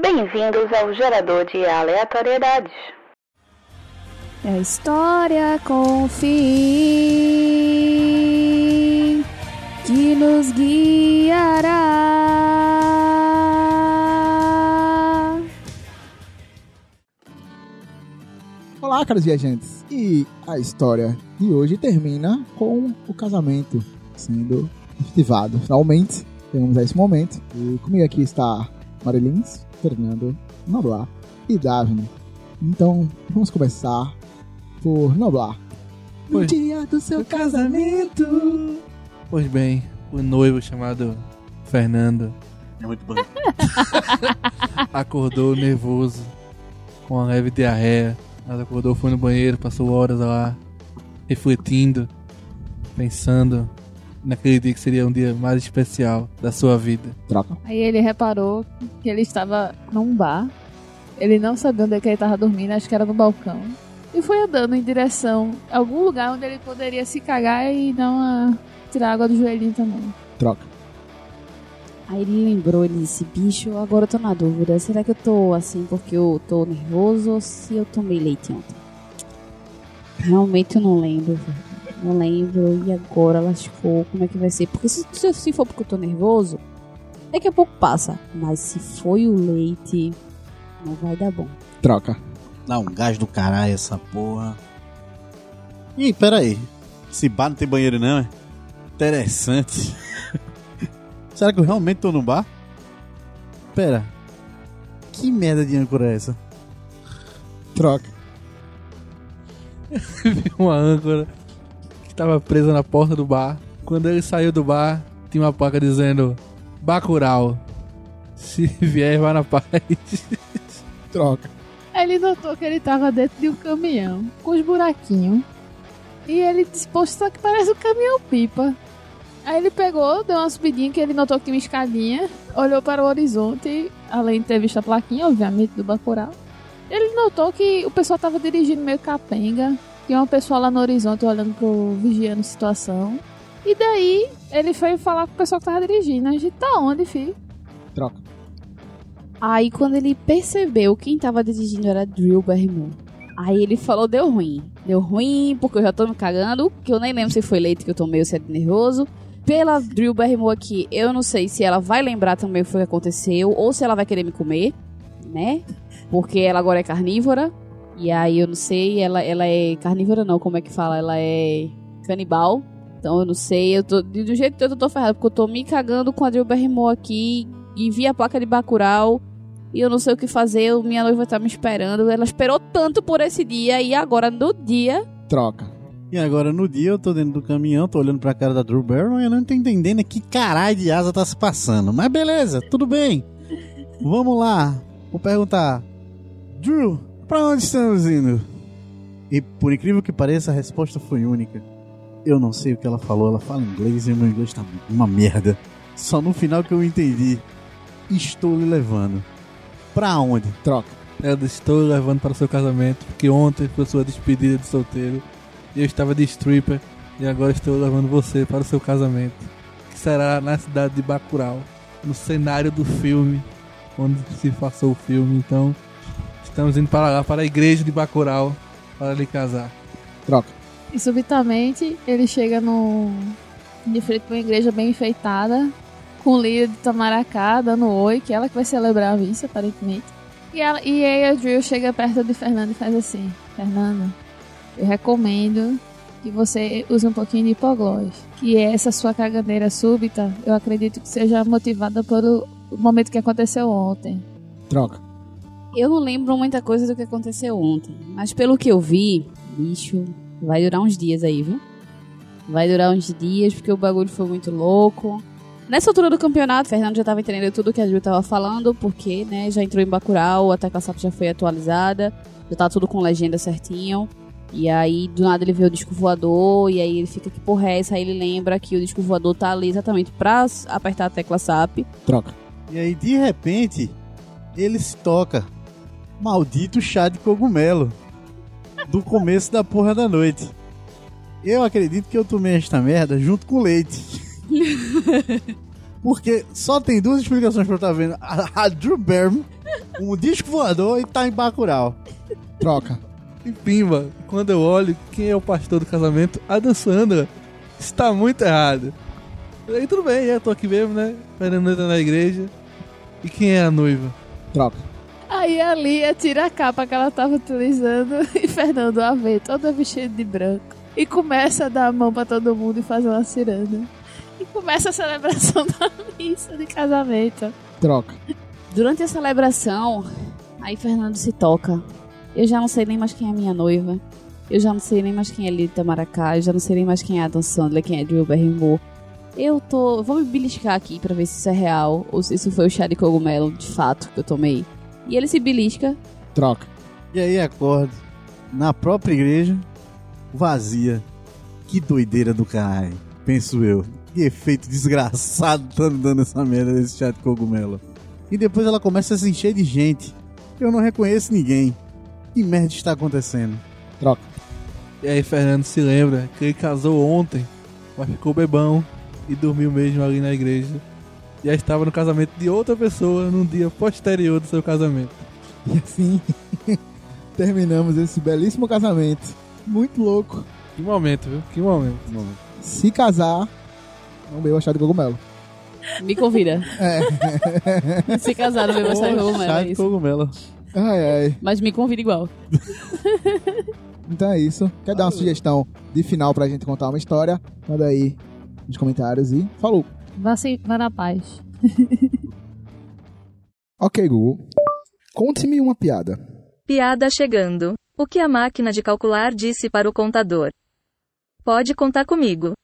Bem-vindos ao gerador de aleatoriedades. É a história com fim que nos guiará. Olá, caros viajantes. E a história de hoje termina com o casamento sendo efetivado. Finalmente, chegamos a esse momento. E comigo aqui está Marilins, Fernando, Noblar e Daphne. Então, vamos começar por Noblar. No Oi. dia do seu casamento. Pois bem, o noivo chamado Fernando É muito bom. acordou nervoso, com uma leve diarreia. Mas acordou, foi no banheiro, passou horas lá, refletindo, pensando naquele dia que seria um dia mais especial da sua vida. Troca. Aí ele reparou que ele estava num bar. Ele não sabia onde é que ele estava dormindo, acho que era no balcão. E foi andando em direção a algum lugar onde ele poderia se cagar e dar uma... tirar água do joelhinho também. Troca. Aí ele lembrou, ele disse, bicho, agora eu tô na dúvida. Será que eu tô assim porque eu tô nervoso ou se eu tomei leite ontem? Realmente eu não lembro, velho. Não lembro. E agora lascou, como é que vai ser? Porque se, se, se for porque eu tô nervoso, daqui a pouco passa. Mas se foi o leite, não vai dar bom. Troca. Dá um gás do caralho essa porra. Ih, pera aí. Esse bar não tem banheiro não, é? Interessante. Será que eu realmente tô no bar? Pera. Que merda de âncora é essa? Troca. Uma âncora estava presa na porta do bar. Quando ele saiu do bar, tinha uma placa dizendo Bacurau. Se vier, vá na paz. Troca. Aí ele notou que ele tava dentro de um caminhão, com os buraquinhos. E ele disse, poxa, isso aqui parece um caminhão-pipa. Aí ele pegou, deu uma subidinha que ele notou que tinha uma escadinha, olhou para o horizonte, além de ter visto a plaquinha, obviamente, do Bacurau. Ele notou que o pessoal tava dirigindo meio capenga, tinha uma pessoa lá no horizonte olhando pro vigiando a situação. E daí, ele foi falar com o pessoal que tava dirigindo. A gente, tá onde, filho? Troca. Aí quando ele percebeu quem tava dirigindo era Drew Barrymore. Aí ele falou, deu ruim. Deu ruim, porque eu já tô me cagando, que eu nem lembro se foi leite que eu tomei ou se é nervoso. Pela Drew Barrymore aqui, eu não sei se ela vai lembrar também o que aconteceu, ou se ela vai querer me comer, né? Porque ela agora é carnívora. E aí eu não sei, ela, ela é carnívora não, como é que fala? Ela é canibal. Então eu não sei, eu tô, do jeito que eu tô, eu tô ferrado, porque eu tô me cagando com a Drew Barrymore aqui, e vi a placa de Bacurau, e eu não sei o que fazer, minha noiva tá me esperando. Ela esperou tanto por esse dia, e agora no dia. Troca. E agora no dia eu tô dentro do caminhão, tô olhando pra cara da Drew Barrymore e eu não tô entendendo que caralho de asa tá se passando. Mas beleza, tudo bem. Vamos lá. Vou perguntar. Drew, pra onde estamos indo? E por incrível que pareça, a resposta foi única. Eu não sei o que ela falou, ela fala inglês e o meu inglês tá uma merda. Só no final que eu entendi. Estou lhe levando. Pra onde? Troca. Eu estou levando para o seu casamento, porque ontem foi sua despedida de solteiro. E eu estava de stripper, e agora estou levando você para o seu casamento. Que será na cidade de Bacurau, no cenário do filme, onde se passou o filme. Então, estamos indo para lá, para a igreja de Bacurau, para lhe casar. Troca. E subitamente ele chega no. de frente pra uma igreja bem enfeitada, com o líder de Tamaracá dando oi, que é ela que vai celebrar a missa, aparentemente. E, ela, e aí a Drill chega perto de Fernando e faz assim: Fernando, eu recomendo que você use um pouquinho de hipoglós. Que essa sua cagadeira súbita, eu acredito que seja motivada pelo momento que aconteceu ontem. Troca. Eu não lembro muita coisa do que aconteceu ontem. Mas pelo que eu vi, bicho, vai durar uns dias aí, viu? Vai durar uns dias, porque o bagulho foi muito louco. Nessa altura do campeonato, o Fernando já tava entendendo tudo que a Ju tava falando, porque, né, já entrou em Bacurau, a Tecla SAP já foi atualizada, já tá tudo com legenda certinho. E aí, do nada, ele vê o disco voador, e aí ele fica que porra é essa? Aí ele lembra que o disco voador tá ali exatamente pra apertar a tecla SAP. Troca. E aí, de repente, ele se toca. Maldito chá de cogumelo. Do começo da porra da noite. Eu acredito que eu tomei esta merda junto com leite. Porque só tem duas explicações pra eu estar vendo. A, a Drew Barrymore um disco voador e tá em Bacurau. Troca. E pimba, quando eu olho quem é o pastor do casamento, Adam Sandra, está muito errado. Aí tudo bem, eu tô aqui mesmo, né? Fernando entra na igreja. E quem é a noiva? Troca. Aí a Lia tira a capa que ela tava utilizando e Fernando a vê toda vestida de branco. E começa a dar a mão pra todo mundo e fazer uma ciranda. E começa a celebração da missa de casamento. Troca. Durante a celebração, aí Fernando se toca. Eu já não sei nem mais quem é a minha noiva. Eu já não sei nem mais quem é Lita Maracá. Eu já não sei nem mais quem é Adam Sandler, quem é Drew Barrymore. Eu tô. Vou me beliscar aqui pra ver se isso é real ou se isso foi o chá de cogumelo de fato que eu tomei. E ele se belisca. Troca. E aí acorda na própria igreja, vazia. Que doideira do caralho, penso eu. Que efeito desgraçado tá dando essa merda desse chá de cogumelo. E depois ela começa a se encher de gente. Eu não reconheço ninguém. Que merda está acontecendo? Troca. E aí Fernando se lembra que ele casou ontem, mas ficou bebão e dormiu mesmo ali na igreja. Já estava no casamento de outra pessoa num dia posterior do seu casamento. E assim terminamos esse belíssimo casamento. Muito louco. Que momento, viu? Que momento. Se casar, não beba chá de cogumelo. Me convida. É. se casar no meu chá de cogumelo, chá é de cogumelo. Ai, ai. Mas me convida igual. Então é isso. Quer dar uma sugestão de final pra gente contar uma história? Manda aí nos comentários e falou. Vá, se, vá na paz. Ok, Google. Conte-me uma piada. Piada chegando. O que a máquina de calcular disse para o contador? Pode contar comigo.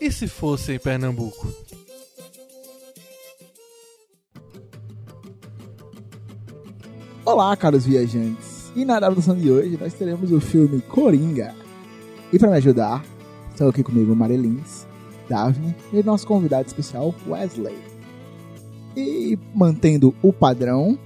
E se fosse em Pernambuco? Olá, caros viajantes. E na adaptação de hoje nós teremos o filme Coringa. E para me ajudar, estão aqui comigo Marilins, Daphne e nosso convidado especial Wesley. E mantendo o padrão,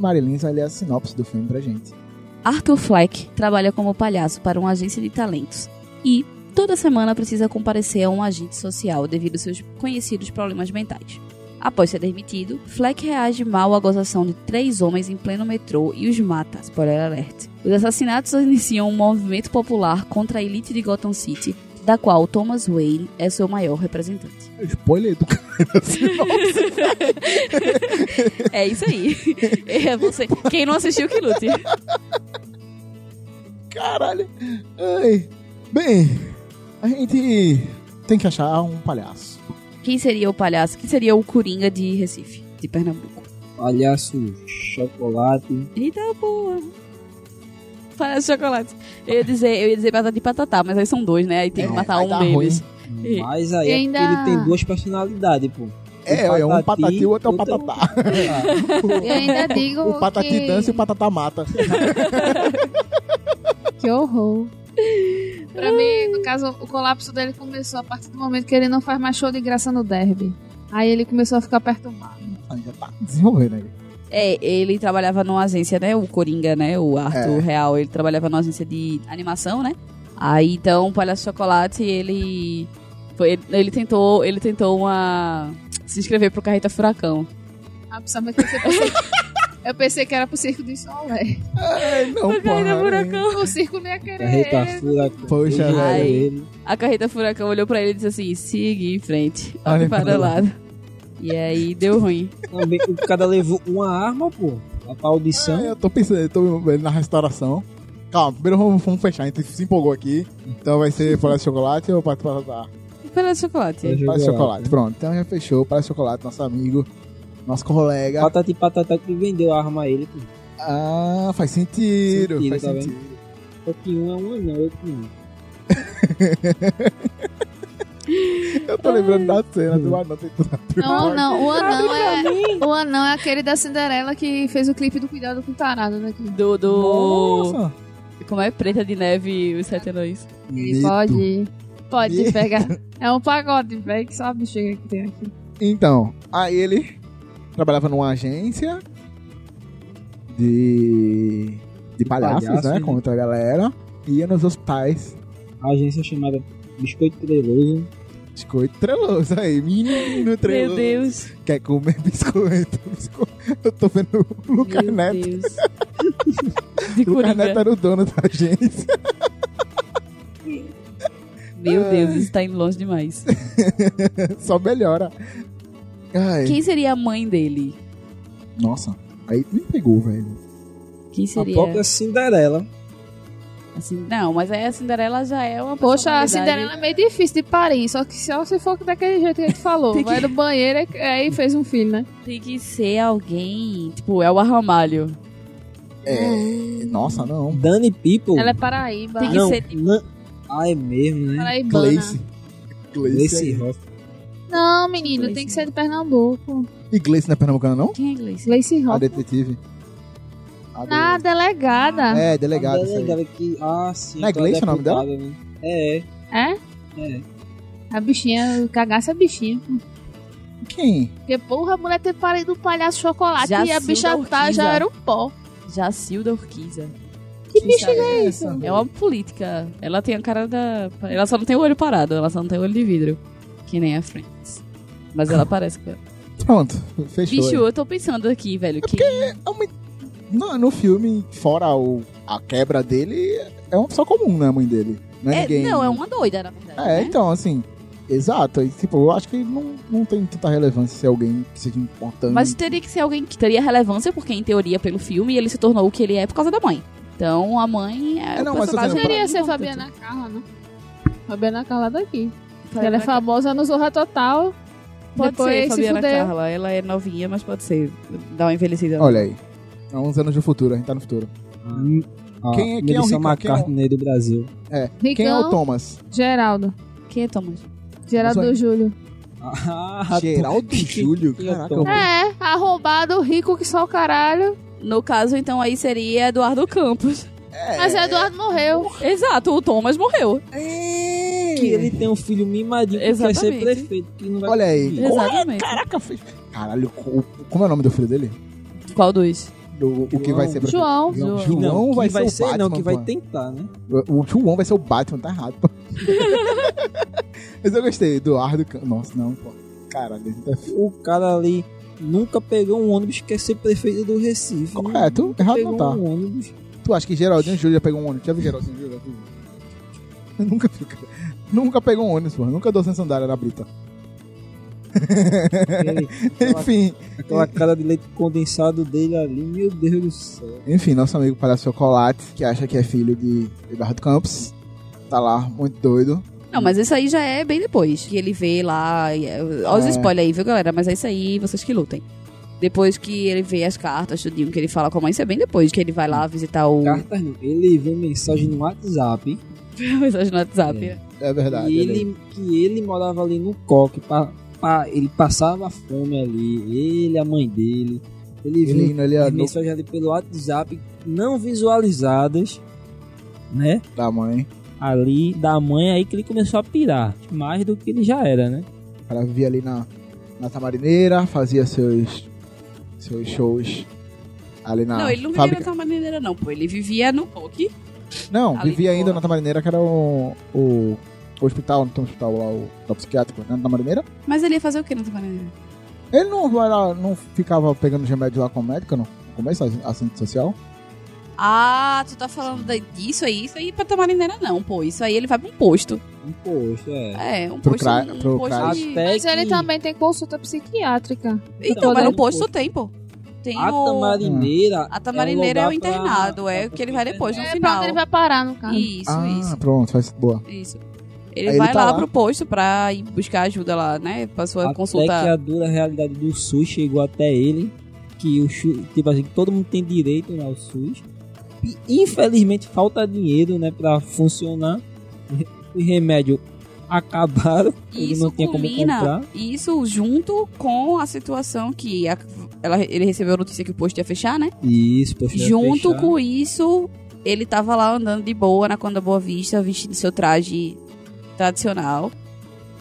Marilins vai ler a sinopse do filme pra gente. Arthur Fleck trabalha como palhaço para uma agência de talentos e toda semana precisa comparecer a um agente social devido aos seus conhecidos problemas mentais. Após ser demitido, Fleck reage mal à gozação de três homens em pleno metrô e os mata. Spoiler alert. Os assassinatos iniciam um movimento popular contra a elite de Gotham City, da qual Thomas Wayne é seu maior representante. Spoiler do cara. É isso aí. É você. Quem não assistiu que lute. Caralho. Ai. Bem, a gente tem que achar um palhaço. Quem seria o palhaço? Quem seria o Coringa de Recife, de Pernambuco? Palhaço chocolate. Eita boa. Palhaço chocolate. Eu ia dizer, eu ia dizer batata de patatá, mas aí são dois, né? Aí tem que É, matar um deles. Mas aí é ainda- ele tem duas personalidades, pô. É, é um patati e o outro é o outro é um- patatá. Eu ainda digo O patati que... dança e o patatá mata. Que horror. Pra mim, no caso, o colapso dele começou a partir do momento que ele não faz mais show de graça no derby. Aí ele começou a ficar perturbado. Aí já tá desenvolvendo aí. É, ele trabalhava numa agência, né? O Coringa, né? O Arthur É. Real, ele trabalhava numa agência de animação, né? Aí então, o Palhaço Chocolate, ele. Foi, ele tentou. Ele tentou uma. se inscrever pro Carreta Furacão. Ah, principalmente que pensei... eu pensei que era pro circo de Solé. Ai, não, Pro Carreta porra. Furacão. O circo não ia querer Carreta ele. furacão. Poxa, velho. A Carreta Furacão olhou pra ele e disse assim: siga em frente. Olha para o lado. E aí deu ruim. Também o cara levou uma arma, pô. Pra audição. É, eu tô pensando, eu tô na restauração. Calma, primeiro vamos, vamos fechar, a gente se empolgou aqui. Então vai ser palhaço de chocolate ou patatá? Palhaço de Chocolate. Palhaço de chocolate, pronto. Então já fechou, palhaço de chocolate, nosso amigo, nosso colega. Patati patata que vendeu a arma a ele, pô. Ah, faz sentido, Sentido, faz tá vendo? sentido. Só que um é um anão, outro não. Eu tô lembrando da cena do anão tentando abrir Não, o não, o anão é. O anão é aquele da Cinderela que fez o clipe do Cuidado com o Tarado daqui. Do. do... Nossa! Como é? Preta de Neve e os Sete Anões. Pode. Pode Mito. pegar. É um pagode, velho, que só a bexiga que tem aqui. Então, aí ele trabalhava numa agência de, de palhaços, palhaço, né? né? Contra a galera. Ia nos hospitais. A agência chamada Biscoito Treloso. Biscoito treloso aí, menino treloso. Meu Deus. Quer comer biscoito? Biscoito. Eu tô vendo o Lucas Meu Neto. Deus. De O Lucas Neto era o dono da agência. Meu Deus, isso tá indo longe demais. Só melhora. Ai, Quem seria a mãe dele? Nossa, aí me pegou, velho. Quem A seria? própria Cinderela. Assim, não, mas aí a Cinderela já é uma Poxa, a Cinderela é meio difícil de parir, só que só se for daquele jeito que a gente falou. Que- Vai no banheiro e aí fez um filho, né? Tem que ser alguém, tipo, é o Ramalho. É, nossa, não. Dani People. Ela é Paraíba. Tem que não, ser- não. Ah, é mesmo, né? Paraibana. Gleice. Gleice. Ross. Não, menino, Gleice. tem que ser de Pernambuco. E Gleice não é pernambucana, não? Quem é Gleice? Gleice A Rock. detetive. A do- Na delegada. É, delegado. A delegada que. Ah, sim. Não é aquela Gleice o nome dela? né? É, É? é. A bichinha, cagaça a bichinha. Quem? Porque, porra, a mulher ter parido um palhaço chocolate Já e a bicha da tá, já era um pó. Jacilda Urquiza. Que bicha é isso? É uma política. Ela tem a cara da. Ela só não tem o olho parado, ela só não tem o olho de vidro. Que nem a Friends. Mas ela parece que. Pronto, fechou. Bicho, aí. eu tô pensando aqui, velho. Que... No, no filme, fora o, a quebra dele, é uma pessoa comum, né, a mãe dele. Não é, É, ninguém. não, é uma doida, na verdade. É, né? então, assim. Exato. E, tipo, eu acho que não, não tem tanta relevância ser alguém que seja importante. Mas teria que ser alguém que teria relevância, porque em teoria, pelo filme, ele se tornou o que ele é por causa da mãe. Então a mãe é. É, não, o mas dizendo, Poderia ser. Fabiana Carla, né? Fabiana Carla daqui. Fabiana ela é famosa no Zorra Total. Pode Depois ser, se Fabiana fudeu. Carla. Ela é novinha, mas pode ser. Dá uma envelhecida. Olha aí. Há uns anos de futuro, a gente tá no futuro. A Quem é- quem é o Melissa Rica- quem é o- McCartney do Brasil. Ricão, Quem é o Thomas? Geraldo. Quem é Thomas? Geraldo Mas, Júlio. Ah, Geraldo Júlio. É o Caraca, É, arrombado, rico que só o caralho. No caso, então, aí seria Eduardo Campos. Mas o Eduardo morreu. Exato, o Thomas morreu. Que ele tem um filho mimadinho que quer ser prefeito. Que não vai Olha aí. conseguir. Exatamente. Caraca, fez. Caralho, o- como é o nome do filho dele? Qual dos? Do, o que vai ser prefeito? João. João, não, João que vai, vai ser, ser, o Batman. não, que vai pô. tentar, né? O, o João vai ser o Batman, tá errado, pô. Mas eu gostei, Eduardo. Nossa, não, pô. Caralho, tá O cara ali nunca pegou um ônibus que quer ser prefeito do Recife. Correto, Nunca errado não tá. um ônibus. Tu acha que Geraldinho Júlio já pegou um ônibus? Já viu Geraldinho Júlio? Nunca fica. Nunca pegou um ônibus, pô. Nunca dou sem sandália na brita. Aquele- aquela, Enfim, aquela cara de leite condensado dele ali, meu Deus do céu. enfim, nosso amigo Palhaço Chocolate, que acha que é filho de Eduardo Campos, tá lá, muito doido. Não, mas isso aí já é bem depois. Que ele vê lá. e- Olha os É. spoilers aí, viu, galera? Mas é isso aí, vocês que lutem. Depois que ele vê as cartas, tudinho, que ele fala com a mãe, isso é bem depois. Que ele vai lá visitar o. Cartas não. Ele vê mensagem no WhatsApp mensagem no WhatsApp. É. É verdade. e aí. ele, que ele morava ali no coque. Pa, pa- ele passava fome ali. Ele, a mãe dele. Ele Ele viu ó, as mensagens ali pelo WhatsApp não visualizadas, né? da mãe. Ali da mãe aí que ele começou a pirar. Mais do que ele já era, né? O cara vivia ali na, na Tamarineira, fazia seus, seus shows ali na não, ele não vivia fábrica. na Tamarineira, não, pô. Ele vivia no POC. Não, ali vivia ainda na Tamarineira, que era o, o, o hospital, não tem um hospital lá, o, o psiquiátrico, né, na Tamarineira. Mas ele ia fazer o que na Tamarineira? Ele não, era, não ficava pegando os remédios lá com o médico, não? No começo, assistente social? Ah, tu tá falando disso aí? Isso aí pra Tamarineira, não, pô. Isso aí ele vai pra um posto. Um posto, é. É, um Pro posto. cra- um pro posto cra- de- Mas ele também tem consulta psiquiátrica. Então, mas no Então, posto tem, pô. Tem a o... Tamarineira. A Tamarineira é o um lugar pra- internado, é pra que ele vai depois, no É pra final. onde ele vai parar, no caso. Isso, ah, isso, pronto, faz boa. isso. Ele Aí vai ele tá lá, lá. pro posto pra ir buscar ajuda lá, né? Pra sua Até consulta. que a dura realidade do SUS chegou até ele. Que o tipo assim, todo mundo tem direito ao SUS. E infelizmente falta dinheiro, né, pra funcionar. Os remédios acabaram. ele Isso não tinha como culmina, comprar. isso junto com a situação que a- ela, ele recebeu a notícia que o posto ia fechar, né? Isso, poxa, ia Junto fechar. com isso, ele tava lá andando de boa na Conda Boa Vista, vestindo seu traje tradicional.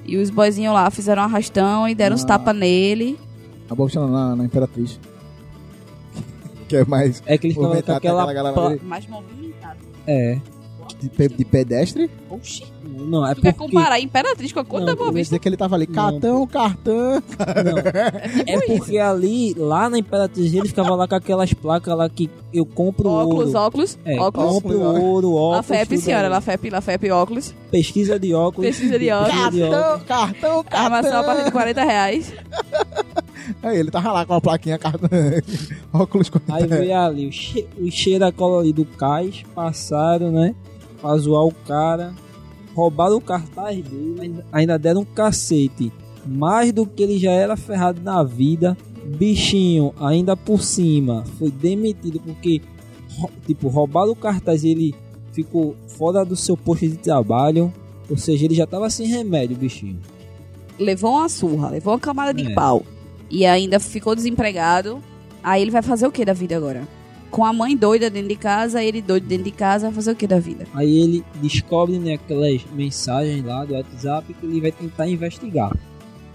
E os boizinhos lá fizeram um arrastão e deram uns Ah. tapas nele. Acabou chamando na, na Imperatriz. que é mais É que ele ficava com movimentado, aquela. aquela galera pla- ali Mais movimentado. É. de, de pedestre. Oxi. Não, é Tu quer porque. comparar a Imperatriz com a Conta Não, Boa Vista? dizer que ele tava ali, Não, cartão, cartão. É porque ali, lá na Imperatriz, ele ficava lá com aquelas placas lá que eu compro Óculos, ouro. óculos, É, óculos. compro ouro, óculos. Lafep, tudo senhora, aí. Lafep, Lafep, óculos. Pesquisa de óculos. Pesquisa de óculos. Pesquisa de óculos. Cartão, cartão, Armação a partir de cartão. 40 reais. Aí ele tava lá com a plaquinha, cartão, óculos com Aí veio ali o, che o cheiro da cola ali do cais, passaram, né? Pra zoar o cara. Roubaram o cartaz dele, ainda- deram um cacete. Mais do que ele já era ferrado na vida. Bichinho, ainda por cima, foi demitido porque, tipo, roubaram o cartaz e ele ficou fora do seu posto de trabalho. Ou seja, ele já tava sem remédio, bichinho. Levou uma surra, levou uma camada de É. pau. E ainda ficou desempregado. Aí ele vai fazer o que da vida agora? Com a mãe doida dentro de casa, ele doido dentro de casa, vai fazer o que da vida? Aí ele descobre né, aquelas mensagens lá do WhatsApp que ele vai tentar investigar.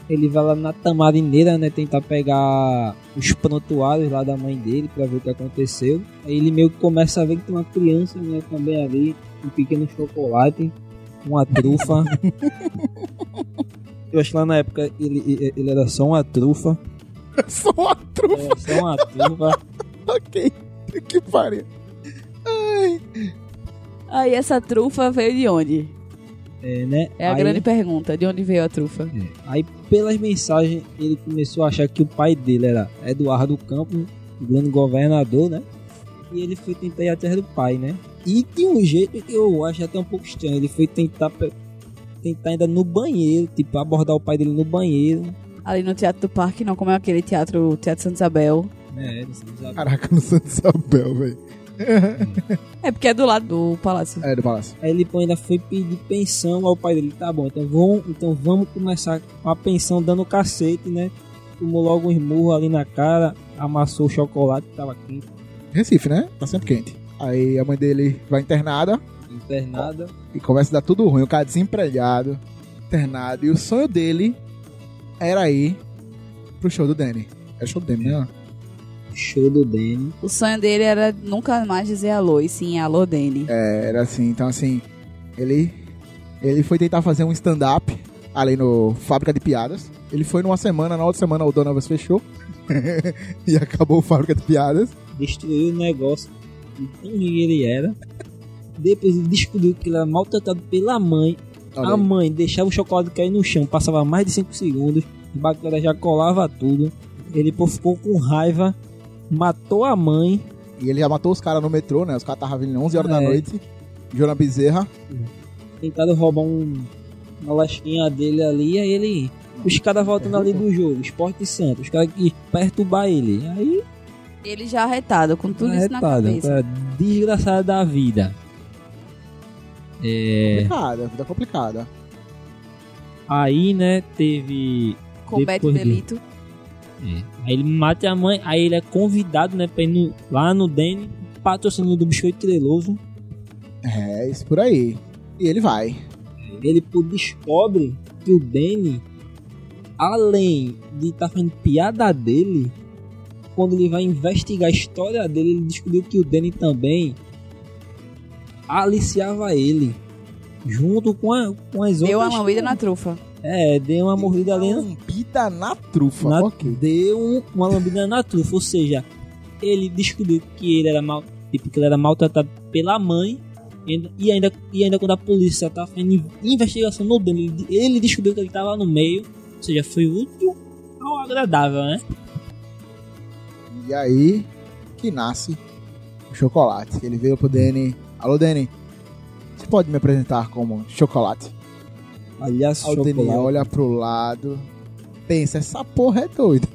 Ele vai lá na tamarineira, né, tentar pegar os prontuários lá da mãe dele pra ver o que aconteceu. Aí ele meio que começa a ver que tem uma criança, né, também ali, um pequeno chocolate, uma trufa. Eu acho que lá na época ele, ele era só uma trufa. Só uma trufa, Era só uma trufa. ok. Que pariu. Aí essa trufa veio de onde? É, né? É a Aí- grande pergunta. De onde veio a trufa? Aí, pelas mensagens, ele começou a achar que o pai dele era Eduardo Campos, o grande governador, né? E ele foi tentar ir atrás do pai, né? E de um jeito que eu acho até um pouco estranho. Ele foi tentar, tentar ainda no banheiro, tipo, abordar o pai dele no banheiro. Ali no Teatro do Parque, não como é aquele teatro, Teatro Santa Isabel. É, não sei, sabe? Caraca, no Santo Isabel, velho. É porque é do lado do palácio. É, do palácio. Aí ele ainda foi pedir pensão ao pai dele. Tá bom, então vamos, então vamos começar com a pensão dando cacete, né? Tomou logo um esmurro ali na cara, amassou o chocolate que tava quente, Recife, né? Tá sempre quente. Aí a mãe dele vai internada internada. e começa a dar tudo ruim. O cara desempregado, internado. E o sonho dele era ir pro show do Danny. Era show do Danny, né? Show do Danny. O sonho dele era nunca mais dizer alô, e sim alô, Dani. É, era assim. Então, assim, ele, ele foi tentar fazer um stand-up ali no Fábrica de Piadas. Ele foi numa semana, na outra semana o Donovas fechou. e acabou o Fábrica de Piadas. Destruiu o negócio de tão ruim que ele era. Depois ele descobriu que ele era maltratado pela mãe. Olha a aí. mãe deixava o chocolate cair no chão, passava mais de 5 segundos, a bactéria já colava tudo. Ele pô, ficou com raiva, matou a mãe. E ele já matou os caras no metrô, né? Os caras estavam vindo 11 horas da É. noite. Jona Bezerra. Tentaram roubar um, uma lasquinha dele ali, aí ele. Os caras voltando ali do jogo, Esporte Santos, os caras que perturbar ele. Aí Ele já arretado, com tudo isso na arretado, cabeça. cara, desgraçado da vida. É, Complicada, vida complicada. aí, né, teve. Combate depois de- delito. É. Aí ele mata a mãe, aí ele é convidado, né, pra ir no- lá no Dene, patrocinador do Biscoito Treloso. É, isso por aí. E ele vai. Ele descobre que o Danny, além de estar fazendo piada dele, quando ele vai investigar a história dele, ele descobriu que o Danny também aliciava ele. Junto com, a, com as Deu uma outras. lambida na trufa. É, deu uma mordida ali. Uma lambida na trufa. Na, Ok. Deu um- uma lambida na trufa. Ou seja, ele descobriu que ele era mal. Tipo, que ele era maltratado pela mãe. E ainda, e ainda, quando a polícia tava fazendo investigação no dele, ele, ele descobriu que ele tava no meio. Ou seja, foi útil ao agradável, né? E aí que nasce o chocolate. Ele veio pro Danny. Alô, Danny. Você pode me apresentar como chocolate? Aí o chocolate. olha pro lado. Pensa, essa porra é doida.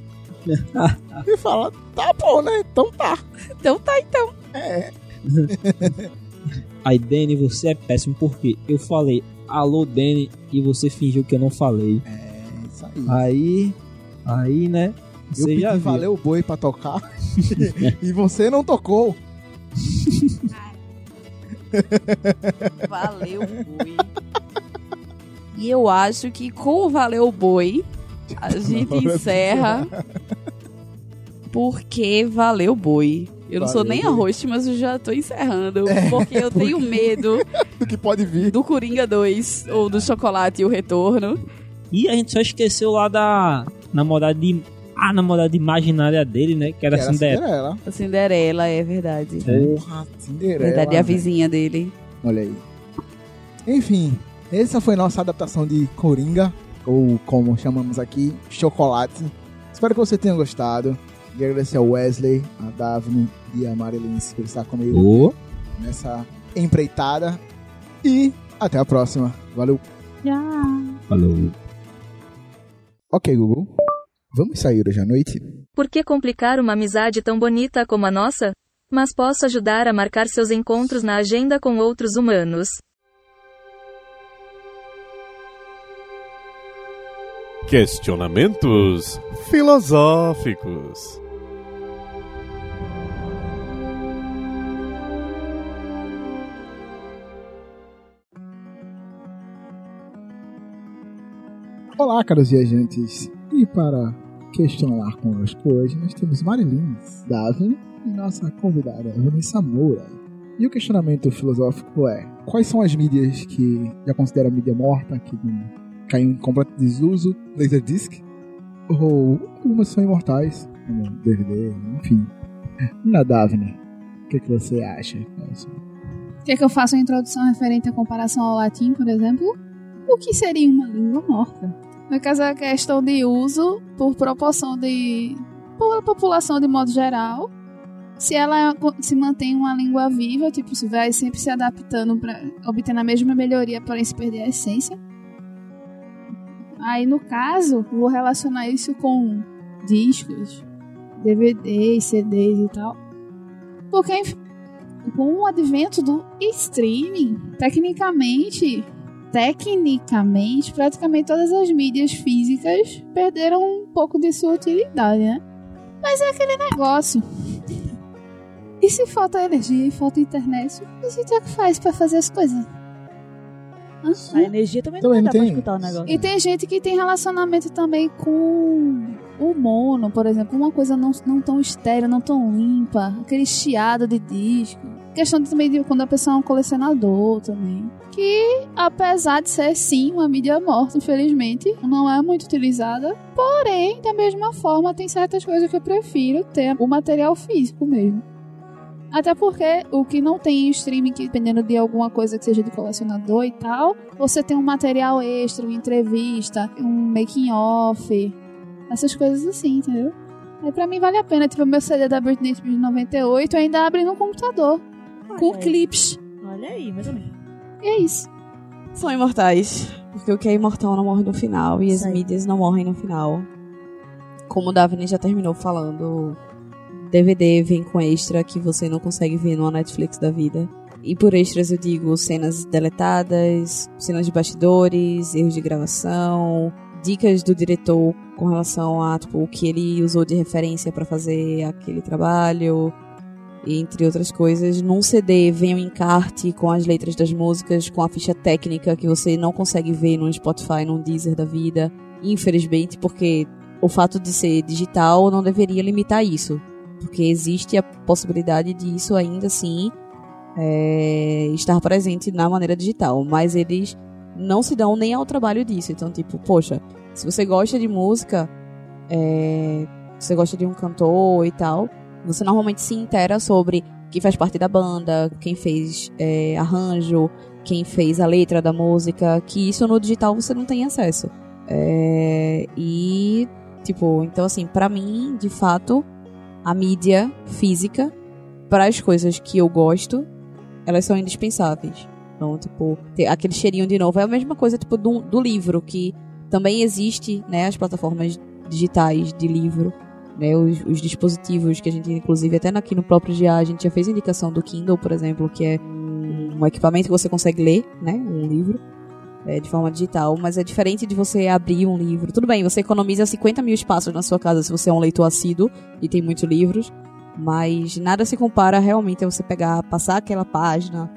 e fala, tá bom, né? Então tá. Então tá, então. Aí, Danny, você é péssimo porque eu falei alô, Danny, e você fingiu que eu não falei. É isso aí. Aí, aí, né? Eu Você pedi já viu. valeu o boi pra tocar. e você não tocou. Valeu, boi. E eu acho que com o Valeu Boi, a gente encerra. Porque valeu boi. Eu não sou Valeu, nem a host, mas eu já tô encerrando. Porque eu tenho medo Do que pode vir. do Coringa 2 ou do Chocolate e o Retorno. E a gente só esqueceu lá da namorada de. A namorada imaginária dele, né? Que era Que a era Cinderela. Cinderela. A Cinderela, é verdade. Porra, Cinderela. verdade, é a vizinha dele. Olha aí. Enfim, essa foi nossa adaptação de Coringa, ou como chamamos aqui, Chocolate. Espero que você tenha gostado. E agradecer ao Wesley, a Daphne e a Marilyn por estar comigo Ô, nessa empreitada. E até a próxima. Valeu. falou. Ok, Google. Vamos sair hoje à noite? Por que complicar uma amizade tão bonita como a nossa? Mas posso ajudar a marcar seus encontros na agenda com outros humanos. Questionamentos filosóficos. Olá, caros viajantes. E para questionar conosco hoje, nós temos Marilyn, Daphne e nossa convidada, Vanessa Moura. E o questionamento filosófico é: quais são as mídias que já considera mídia morta, que não caiu em completo desuso, Laserdisc? Ou algumas são imortais, como DVD, enfim. Na Daphne, o que, que você acha? Quer que eu faça uma introdução referente à comparação ao latim, por exemplo? O que seria uma língua morta? No caso, é a questão de uso por proporção de. por população de modo geral. Se ela se mantém uma língua viva, tipo, se vai sempre se adaptando para obter a mesma melhoria, porém se perder a essência. Aí, no caso, vou relacionar isso com discos, DVDs, CDs e tal. Porque, com o advento do streaming, tecnicamente, tecnicamente, praticamente todas as mídias físicas perderam um pouco de sua utilidade, né? Mas é aquele negócio. E se falta energia e falta internet, a gente é que faz pra fazer as coisas? Hã? A energia também, Também não dá pra escutar o negócio. E tem gente que tem relacionamento também com o mono, por exemplo, uma coisa não, não tão estéreo, não tão limpa, aquele chiado de disco. Questão também de quando a pessoa é um colecionador também. Que, apesar de ser sim uma mídia morta, infelizmente, não é muito utilizada. Porém, da mesma forma, tem certas coisas que eu prefiro ter o material físico mesmo. Até porque o que não tem em streaming, que dependendo de alguma coisa que seja de colecionador e tal, você tem um material extra, uma entrevista, um making off, essas coisas assim, entendeu? Aí pra mim vale a pena, tipo, o meu CD da Britney Spears de 98 ainda abre no computador, com Olha aí. clips. Olha aí, mais ou menos. E é isso. São imortais. Porque o que é imortal não morre no final. E as mídias não morrem no final. Como o Daphne já terminou falando, DVD vem com extra que você não consegue ver no Netflix da vida. E por extras eu digo cenas deletadas, cenas de bastidores, erros de gravação, dicas do diretor com relação a tipo, o que ele usou de referência para fazer aquele trabalho, entre outras coisas. Num CD vem um encarte com as letras das músicas, com a ficha técnica que você não consegue ver no Spotify, num Deezer da vida. Infelizmente, porque o fato de ser digital não deveria limitar isso. Porque existe a possibilidade de isso ainda assim é, estar presente na maneira digital. Mas eles não se dão nem ao trabalho disso. Então, tipo, poxa, se você gosta de música, é, você gosta de um cantor e tal, você normalmente se intera sobre quem faz parte da banda, quem fez é, arranjo, quem fez a letra da música, que isso no digital você não tem acesso. É, e, tipo, então assim, pra mim, de fato, a mídia física, para as coisas que eu gosto, elas são indispensáveis. Então, tipo, aquele cheirinho de novo é a mesma coisa, tipo, do, do livro, que também existe, né, as plataformas digitais de livro, né, os, os dispositivos que a gente, inclusive, até aqui no próprio GA, a gente já fez indicação do Kindle, por exemplo, que é um equipamento que você consegue ler, né, um livro, é, de forma digital, mas é diferente de você abrir um livro. Tudo bem, você economiza 50 mil espaços na sua casa se você é um leitor assíduo e tem muitos livros, mas nada se compara realmente a você pegar, passar aquela página,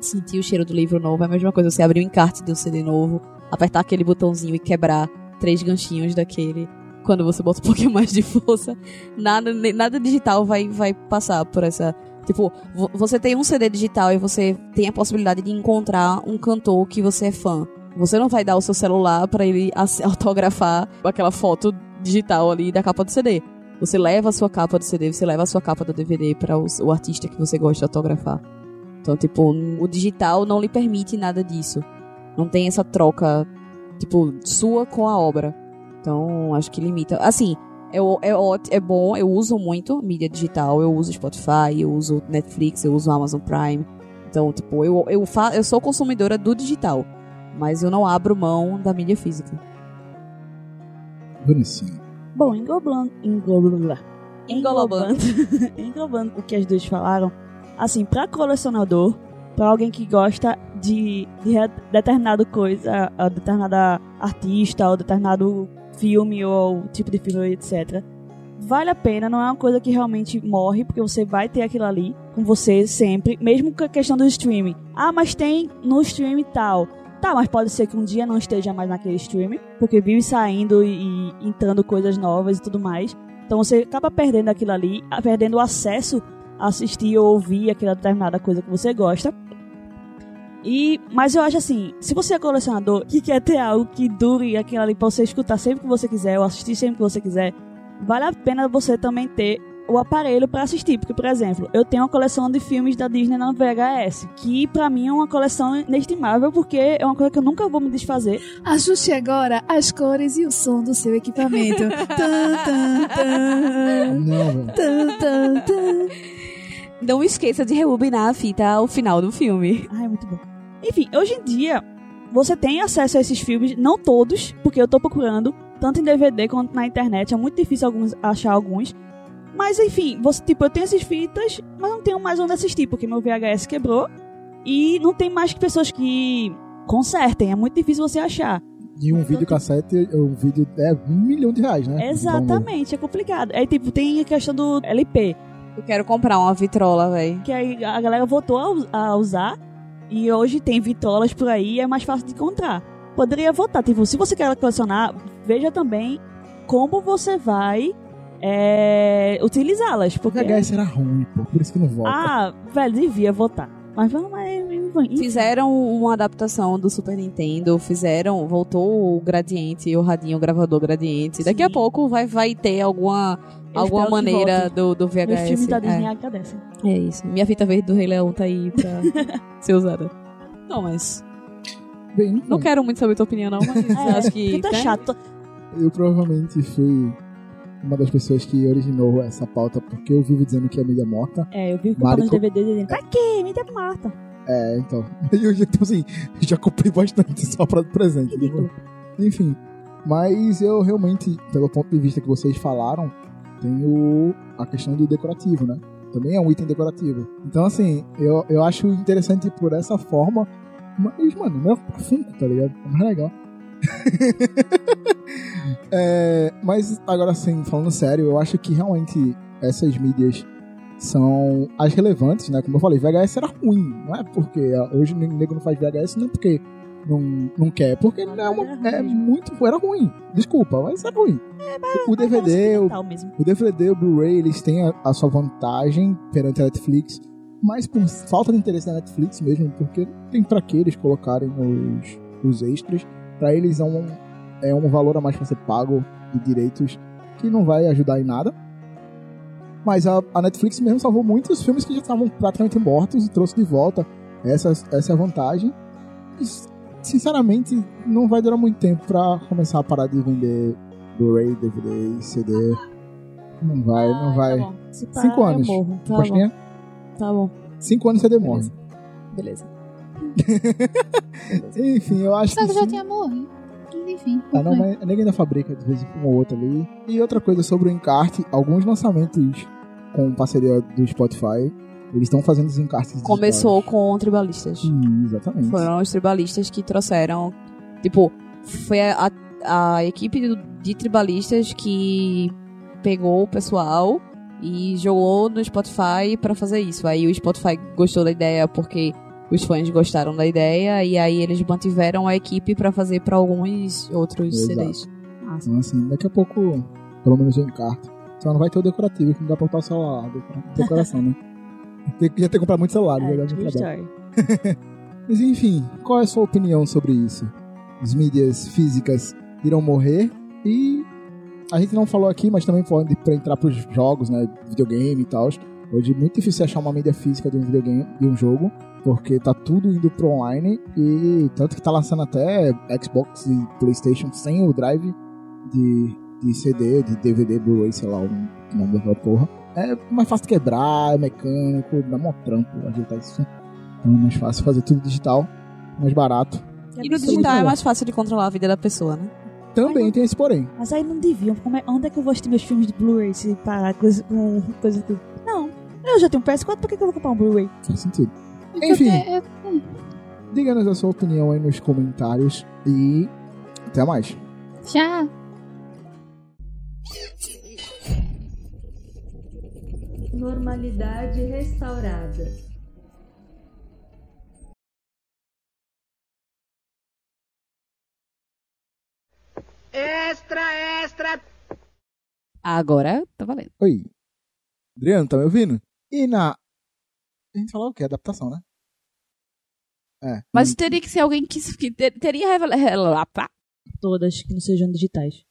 sentir o cheiro do livro novo. É a mesma coisa você abrir o encarte de um CD novo, apertar aquele botãozinho e quebrar três ganchinhos daquele quando você bota um pouquinho mais de força, nada, nada digital vai, vai passar por essa. Tipo, vo- você tem um CD digital e você tem a possibilidade de encontrar um cantor que você é fã. Você não vai dar o seu celular pra ele autografar aquela foto digital ali da capa do CD. Você leva a sua capa do CD, você leva a sua capa do DVD para o artista que você gosta de autografar. Então, tipo, o digital não lhe permite nada disso. Não tem essa troca, tipo, sua com a obra. Então, acho que limita. Assim, é, é, ótimo, é bom, eu uso muito mídia digital, eu uso Spotify, eu uso Netflix, eu uso Amazon Prime. Então, tipo, eu, eu, fa eu sou consumidora do digital, mas eu não abro mão da mídia física. Bonitinho. Bom, englobando, englobando, Englobando. englobando o que as duas falaram, assim, pra colecionador, pra alguém que gosta de, de determinado coisa, a determinada artista, ou determinado filme, ou tipo de filme, etc. Vale a pena, não é uma coisa que realmente morre, porque você vai ter aquilo ali com você sempre, mesmo com a questão do streaming. Ah, mas tem no streaming tal. Tá, mas pode ser que um dia não esteja mais naquele streaming, porque vive saindo e, e entrando coisas novas e tudo mais. Então você acaba perdendo aquilo ali, perdendo o acesso a assistir ou ouvir aquela determinada coisa que você gosta. E, mas eu acho assim, se você é colecionador que quer ter algo que dure aquilo ali pra você escutar sempre que você quiser ou assistir sempre que você quiser, vale a pena você também ter o aparelho pra assistir, porque por exemplo, eu tenho uma coleção de filmes da Disney na VHS, que pra mim é uma coleção inestimável porque é uma coisa que eu nunca vou me desfazer. Ajuste agora as cores e o som do seu equipamento. Tan, tan, tan. Não, velho. Tan, tan, tan. Não esqueça de rebobinar a fita ao final do filme. Ai, muito bom. Enfim, hoje em dia, você tem acesso a esses filmes, não todos, porque eu tô procurando, tanto em DVD quanto na internet. É muito difícil alguns, achar alguns. Mas enfim, você, tipo, eu tenho essas fitas, mas não tenho mais onde assistir, porque meu VHS quebrou. E não tem mais pessoas que consertem. É muito difícil você achar. E um videocassete, um vídeo é um milhão de reais, né? Exatamente, é complicado. Aí, tipo, tem a questão do LP, Eu quero comprar uma vitrola, velho. que aí a galera voltou a usar. E hoje tem vitrolas por aí, é mais fácil de encontrar. Poderia votar, tipo, se você quer colecionar, veja também como você vai é, utilizá-las. Porque, VHS era ruim, pô, por isso que não volta. ah, velho, devia votar. Mas vamos. Fizeram uma adaptação do Super Nintendo, fizeram, voltou o gradiente, o radinho, o gravador gradiente. Daqui a Sim. pouco vai, vai ter alguma, Eu alguma maneira do, do Os filmes VHS. da Disney É, é isso. Minha fita verde do Rei Leão tá aí pra ser usada. Não, mas. Bem, Não não quero muito saber tua opinião, não, mas É, acho que. né? chato. Eu provavelmente fui uma das pessoas que originou essa pauta porque eu vivo dizendo que é mídia morta. É, eu vi comprando Marico- DVDs dizendo, pra quê? Me dê Marta. É, então. Eu já, tipo assim, já comprei bastante só pra presente. Ridículo. Enfim. Mas eu realmente, pelo ponto de vista que vocês falaram, tenho a questão do decorativo, né? Também é um item decorativo. Então, assim, eu, eu acho interessante por essa forma. Mas, mano, não é Funko, tá ligado? É mais legal. É, mas, agora, assim, falando sério, eu acho que realmente essas mídias são as relevantes, né? Como eu falei, VHS era ruim. Não é porque hoje o nego não faz VHS, não é porque não, não quer, porque não é, uma- é muito. Era ruim. Desculpa, mas é ruim. o DVD, o, Tal mesmo. o DVD, o Blu-ray, eles têm a, a sua vantagem perante a Netflix, mas por falta de interesse da Netflix mesmo, porque não tem pra que eles colocarem os, os extras. Pra eles é um, é um valor a mais pra ser pago de direitos que não vai ajudar em nada. Mas a, a Netflix mesmo salvou muitos filmes que já estavam praticamente mortos e trouxe de volta essa, essa é a vantagem. E, sinceramente, não vai durar muito tempo pra começar a parar de vender Blu-ray, DVD, CD. Não vai, não vai. Tá bom. Cinco anos. Tá Postinha? Tá bom. Cinco anos CD morre. Beleza. Enfim, eu acho Sabe que que já sim. tinha morrido. Mas enfim. Ah, não, mas ninguém ainda fabrica de vez em um ou outro ali. E outra coisa sobre o encarte, alguns lançamentos com parceria do Spotify, eles estão fazendo os encartes digitais. Começou com tribalistas. Hum, exatamente. Foram os tribalistas que trouxeram. Tipo, foi a, a, equipe do- de tribalistas que pegou o pessoal e jogou no Spotify pra fazer isso. Aí o Spotify gostou da ideia porque os fãs gostaram da ideia e aí eles mantiveram a equipe pra fazer pra alguns outros Exato. CDs. Massa. Então, assim, daqui a pouco, pelo menos eu encarto. Só não vai ter o decorativo, que não dá pra botar o celular lá, decora- decoração, né? Tem que já ter comprado muito celular, É, trabalho. story. Mas enfim, qual é a sua opinião sobre isso? As mídias físicas irão morrer e a gente não falou aqui, mas também falando de, pra entrar pros jogos, né, videogame e tal. Hoje é muito difícil achar uma mídia física de um videogame, de um jogo, porque tá tudo indo pro online e tanto que tá lançando até Xbox e PlayStation sem o drive de, de CD, de DVD, Blu-ray, sei lá o nome daquela porra. É mais fácil quebrar, é mecânico, dá mó trampo ajeitar isso. Então é mais fácil fazer tudo digital, mais barato. E no digital é mais fácil de controlar a vida da pessoa, né? Também tem esse porém. Mas aí não deviam. Como é- onde é que eu vou assistir meus filmes de Blu-ray se parar coisa, com coisa do. Não. Eu já tenho um PS4, por que, que eu vou comprar um Blu-ray? Faz sentido. Enfim, diga-nos a sua opinião aí nos comentários e até mais. Tchau. Normalidade restaurada. Extra, extra. Agora tá valendo. Oi. Adriano, tá me ouvindo? E na. A gente falou o quê? Adaptação, né? É. Mas teria que ser alguém que, que ter- teria revela- revela- pá. Todas que não sejam digitais.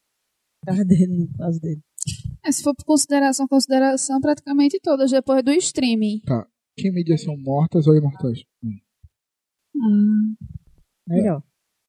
Cara dele, no caso dele. É, se for por consideração, consideração, praticamente todas depois do streaming. Tá. Que mídias são mortas ou imortais? Hum. Hum. Melhor.